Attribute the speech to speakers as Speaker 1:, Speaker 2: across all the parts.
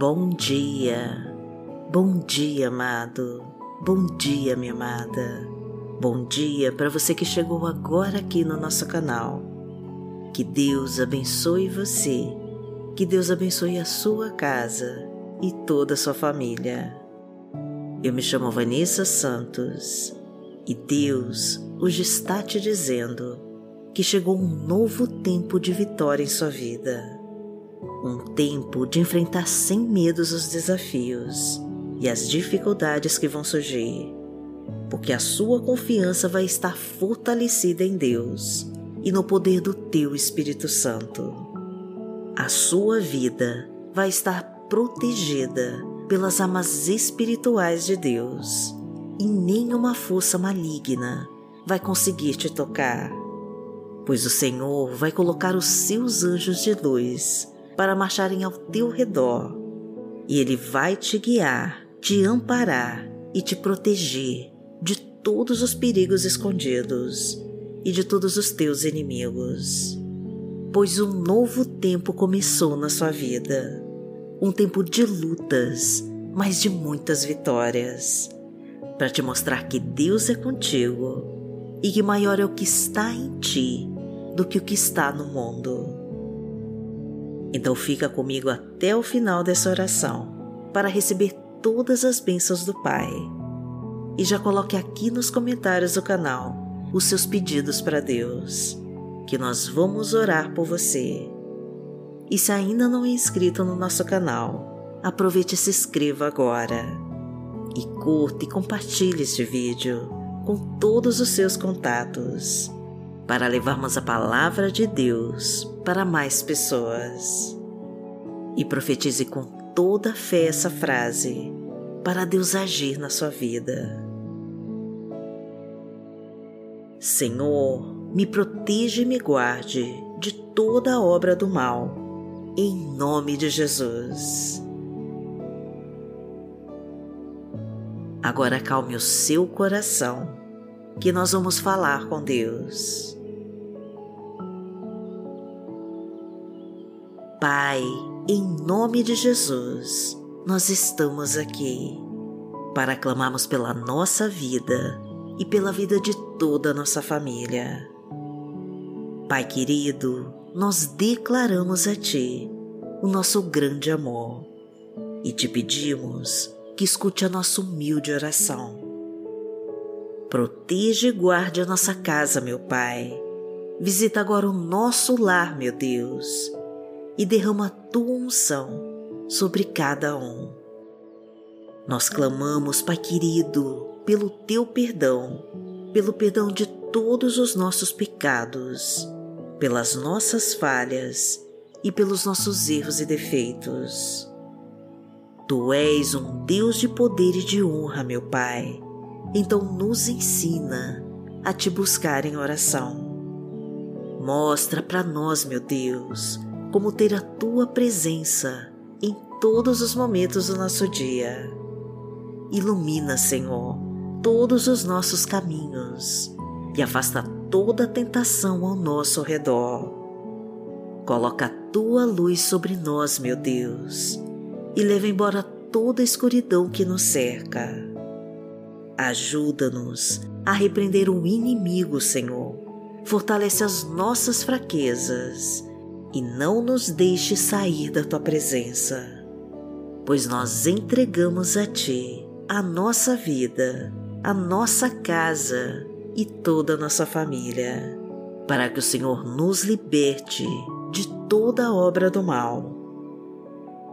Speaker 1: Bom dia, bom dia, amado, bom dia, minha amada. Bom dia para você que chegou agora aqui no nosso canal. Que Deus abençoe você, que Deus abençoe a sua casa e toda a sua família. Eu me chamo Vanessa Santos e Deus hoje está te dizendo que chegou um novo tempo de vitória em sua vida um tempo de enfrentar sem medos os desafios e as dificuldades que vão surgir, porque a sua confiança vai estar fortalecida em Deus e no poder do teu Espírito Santo. A sua vida vai estar protegida pelas armas espirituais de Deus e nenhuma força maligna vai conseguir te tocar, pois o Senhor vai colocar os seus anjos de luz para marcharem ao teu redor, e Ele vai te guiar, te amparar e te proteger de todos os perigos escondidos e de todos os teus inimigos. Pois um novo tempo começou na sua vida, um tempo de lutas, mas de muitas vitórias, para te mostrar que Deus é contigo e que maior é o que está em ti do que o que está no mundo. Então fica comigo até o final dessa oração para receber todas as bênçãos do Pai. E já coloque aqui nos comentários do canal os seus pedidos para Deus, que nós vamos orar por você. E se ainda não é inscrito no nosso canal, aproveite e se inscreva agora. E curta e compartilhe este vídeo com todos os seus contatos para levarmos a palavra de Deus para mais pessoas. E profetize com toda fé essa frase para Deus agir na sua vida. Senhor, me proteja e me guarde de toda obra do mal, em nome de Jesus. Agora acalme o seu coração, que nós vamos falar com Deus. Pai, em nome de Jesus, nós estamos aqui para clamarmos pela nossa vida e pela vida de toda a nossa família. Pai querido, nós declaramos a Ti o nosso grande amor e te pedimos que escute a nossa humilde oração. Proteja e guarde a nossa casa, meu Pai. Visita agora o nosso lar, meu Deus e derrama a tua unção sobre cada um. Nós clamamos, Pai querido, pelo teu perdão, pelo perdão de todos os nossos pecados, pelas nossas falhas e pelos nossos erros e defeitos. Tu és um Deus de poder e de honra, meu Pai, então nos ensina a te buscar em oração. Mostra para nós, meu Deus, como ter a tua presença em todos os momentos do nosso dia. Ilumina, Senhor, todos os nossos caminhos e afasta toda tentação ao nosso redor. Coloca a tua luz sobre nós, meu Deus, e leva embora toda a escuridão que nos cerca. Ajuda-nos a repreender o inimigo, Senhor. Fortalece as nossas fraquezas e não nos deixe sair da tua presença, pois nós entregamos a ti a nossa vida, a nossa casa e toda a nossa família, para que o Senhor nos liberte de toda obra do mal.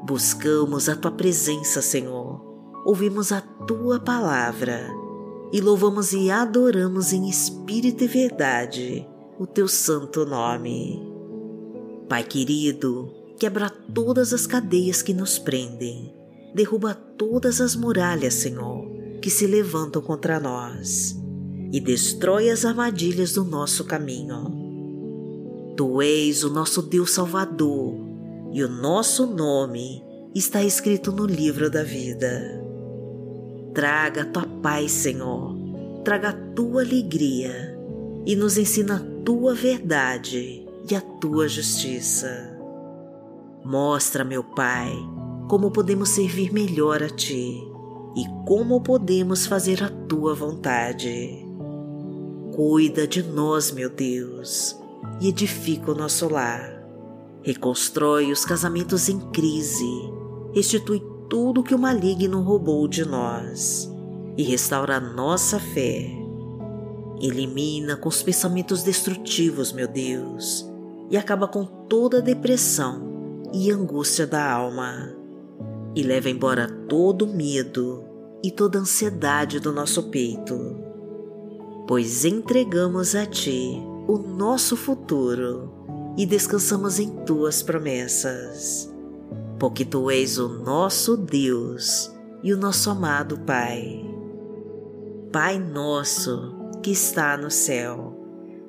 Speaker 1: Buscamos a tua presença, Senhor, ouvimos a tua palavra e louvamos e adoramos em espírito e verdade o teu santo nome. Pai querido, quebra todas as cadeias que nos prendem, derruba todas as muralhas, Senhor, que se levantam contra nós e destrói as armadilhas do nosso caminho. Tu és o nosso Deus Salvador e o nosso nome está escrito no livro da vida. Traga tua paz, Senhor, traga tua alegria e nos ensina tua verdade e a tua justiça. Mostra, meu Pai, como podemos servir melhor a Ti e como podemos fazer a Tua vontade. Cuida de nós, meu Deus, e edifica o nosso lar. Reconstrói os casamentos em crise, restitui tudo que o maligno roubou de nós e restaura nossa fé. Elimina com os pensamentos destrutivos, meu Deus, e acaba com toda a depressão e angústia da alma e leva embora todo o medo e toda a ansiedade do nosso peito, pois entregamos a Ti o nosso futuro e descansamos em Tuas promessas, porque Tu és o nosso Deus e o nosso amado Pai. Pai nosso que está no céu,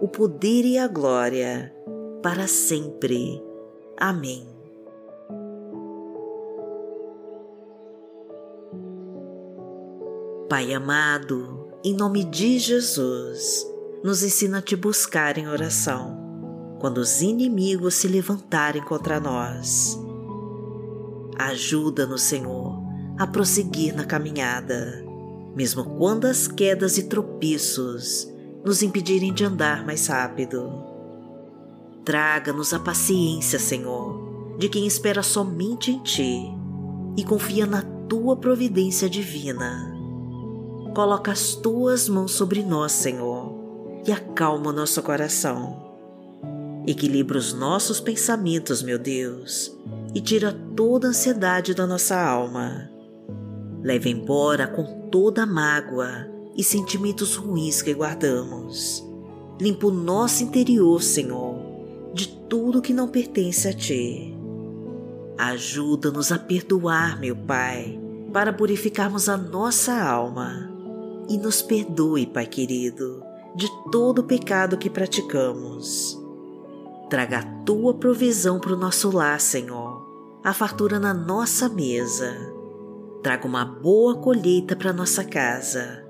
Speaker 1: o poder e a glória, para sempre. Amém. Pai amado, em nome de Jesus, nos ensina a te buscar em oração, quando os inimigos se levantarem contra nós. Ajuda-nos, Senhor, a prosseguir na caminhada, mesmo quando as quedas e tropiços nos impedirem de andar mais rápido. Traga-nos a paciência, Senhor, de quem espera somente em Ti e confia na Tua providência divina coloca as tuas mãos sobre nós, Senhor, e acalma o nosso coração. Equilibra os nossos pensamentos, meu Deus, e tira toda a ansiedade da nossa alma. Leva embora com toda a mágoa e sentimentos ruins que guardamos. Limpa o nosso interior, Senhor, de tudo que não pertence a Ti. Ajuda-nos a perdoar, meu Pai, para purificarmos a nossa alma e nos perdoe, Pai querido, de todo o pecado que praticamos. Traga a tua provisão para o nosso lar, Senhor, a fartura na nossa mesa. Traga uma boa colheita para nossa casa.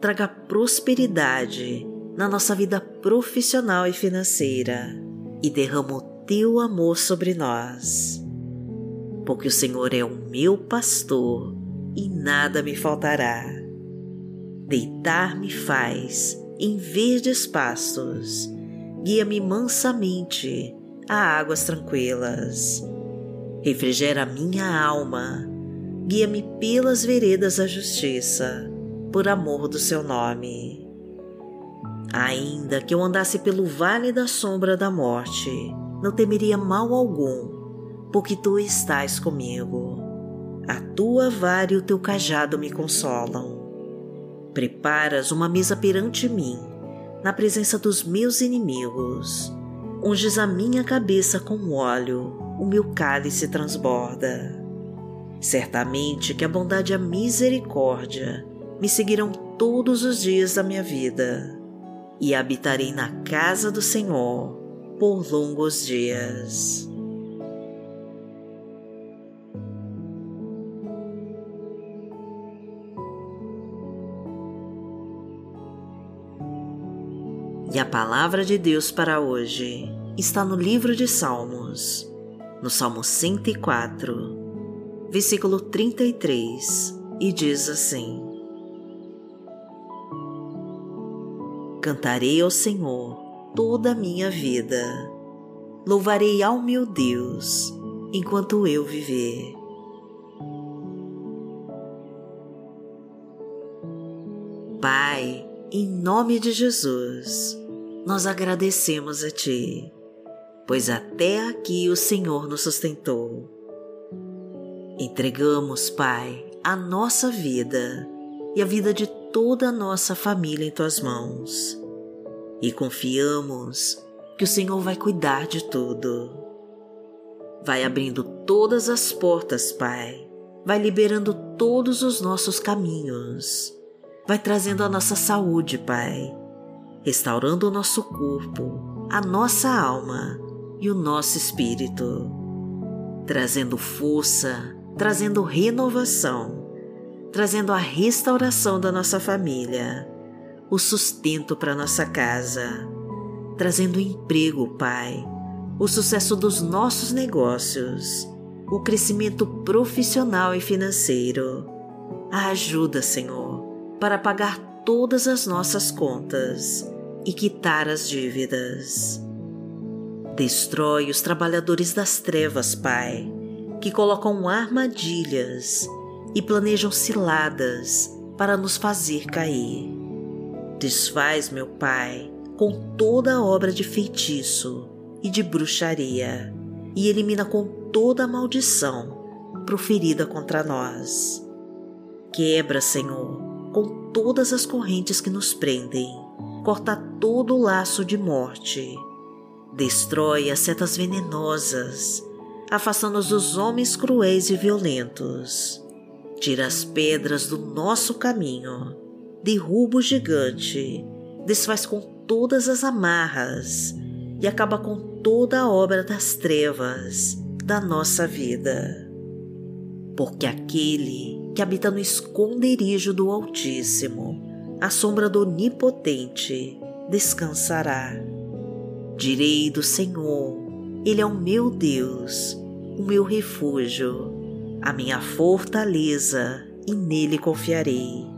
Speaker 1: Traga prosperidade na nossa vida profissional e financeira e derrama o teu amor sobre nós. Porque o Senhor é o meu pastor e nada me faltará Deitar-me faz em verdes pastos, guia-me mansamente a águas tranquilas. Refrigera minha alma, guia-me pelas veredas da justiça, por amor do seu nome. Ainda que eu andasse pelo vale da sombra da morte, não temeria mal algum, porque tu estás comigo. A tua vara e o teu cajado me consolam. Preparas uma mesa perante mim, na presença dos meus inimigos. Unges a minha cabeça com óleo, o meu cálice transborda. Certamente que a bondade e a misericórdia me seguirão todos os dias da minha vida, e habitarei na casa do Senhor por longos dias. E a palavra de Deus para hoje está no livro de Salmos, no Salmo 104, versículo 33, e diz assim: Cantarei ao Senhor toda a minha vida, louvarei ao meu Deus enquanto eu viver. Pai, em nome de Jesus, nós agradecemos a Ti, pois até aqui o Senhor nos sustentou. Entregamos, Pai, a nossa vida e a vida de toda a nossa família em Tuas mãos e confiamos que o Senhor vai cuidar de tudo. Vai abrindo todas as portas, Pai. Vai liberando todos os nossos caminhos. Vai trazendo a nossa saúde, Pai. Restaurando o nosso corpo, a nossa alma e o nosso espírito. Trazendo força, trazendo renovação, trazendo a restauração da nossa família, o sustento para nossa casa, trazendo emprego, Pai o sucesso dos nossos negócios, o crescimento profissional e financeiro. A ajuda, Senhor, para pagar todas as nossas contas e quitar as dívidas. Destrói os trabalhadores das trevas, Pai, que colocam armadilhas e planejam ciladas para nos fazer cair. Desfaz, meu Pai, com toda a obra de feitiço e de bruxaria, e elimina com toda a maldição proferida contra nós. Quebra, Senhor, com todas as correntes que nos prendem, corta todo o laço de morte, destrói as setas venenosas, afasta-nos dos homens cruéis e violentos, tira as pedras do nosso caminho, derruba o gigante, desfaz com todas as amarras e acaba com toda a obra das trevas da nossa vida. Porque aquele que habita no esconderijo do Altíssimo, à sombra do Onipotente, descansará. Direi do Senhor, Ele é o meu Deus, o meu refúgio, a minha fortaleza, e nele confiarei.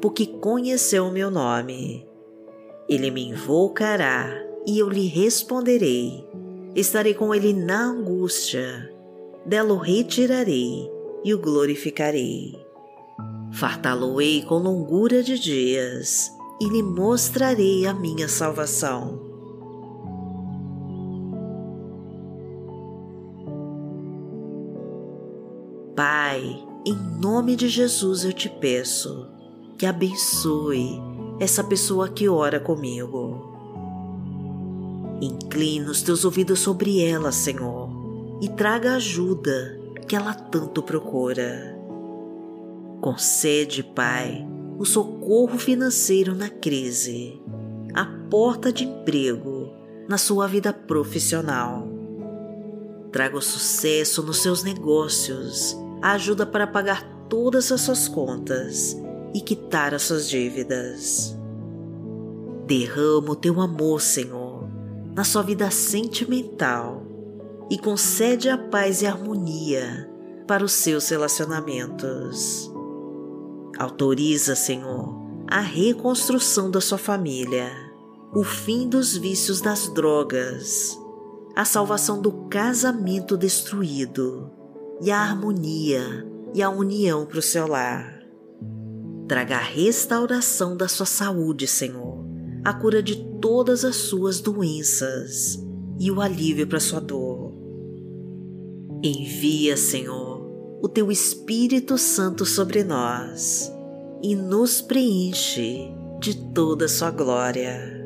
Speaker 1: porque conheceu meu nome. Ele me invocará e eu lhe responderei. Estarei com ele na angústia. Dela o retirarei e o glorificarei. Fartá-lo-ei com longura de dias e lhe mostrarei a minha salvação. Pai, em nome de Jesus eu te peço que abençoe essa pessoa que ora comigo. Inclina os teus ouvidos sobre ela, Senhor, e traga a ajuda que ela tanto procura. Concede, Pai, o socorro financeiro na crise, a porta de emprego na sua vida profissional. Traga o sucesso nos seus negócios, a ajuda para pagar todas as suas contas e quitar as suas dívidas. Derrama o teu amor, Senhor, na sua vida sentimental e concede a paz e a harmonia para os seus relacionamentos. Autoriza, Senhor, a reconstrução da sua família, o fim dos vícios das drogas, a salvação do casamento destruído e a harmonia e a união para o seu lar. Traga a restauração da sua saúde, Senhor, a cura de todas as suas doenças e o alívio para sua dor. Envia, Senhor, o teu Espírito Santo sobre nós e nos preenche de toda a sua glória.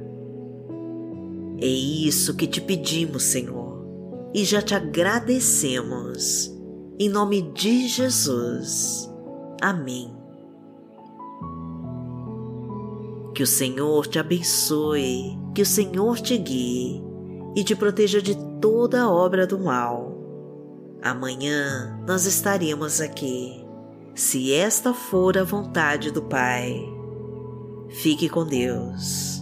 Speaker 1: É isso que te pedimos, Senhor, e já te agradecemos. Em nome de Jesus. Amém. Que o Senhor te abençoe, que o Senhor te guie e te proteja de toda obra do mal. Amanhã nós estaremos aqui, se esta for a vontade do Pai. Fique com Deus.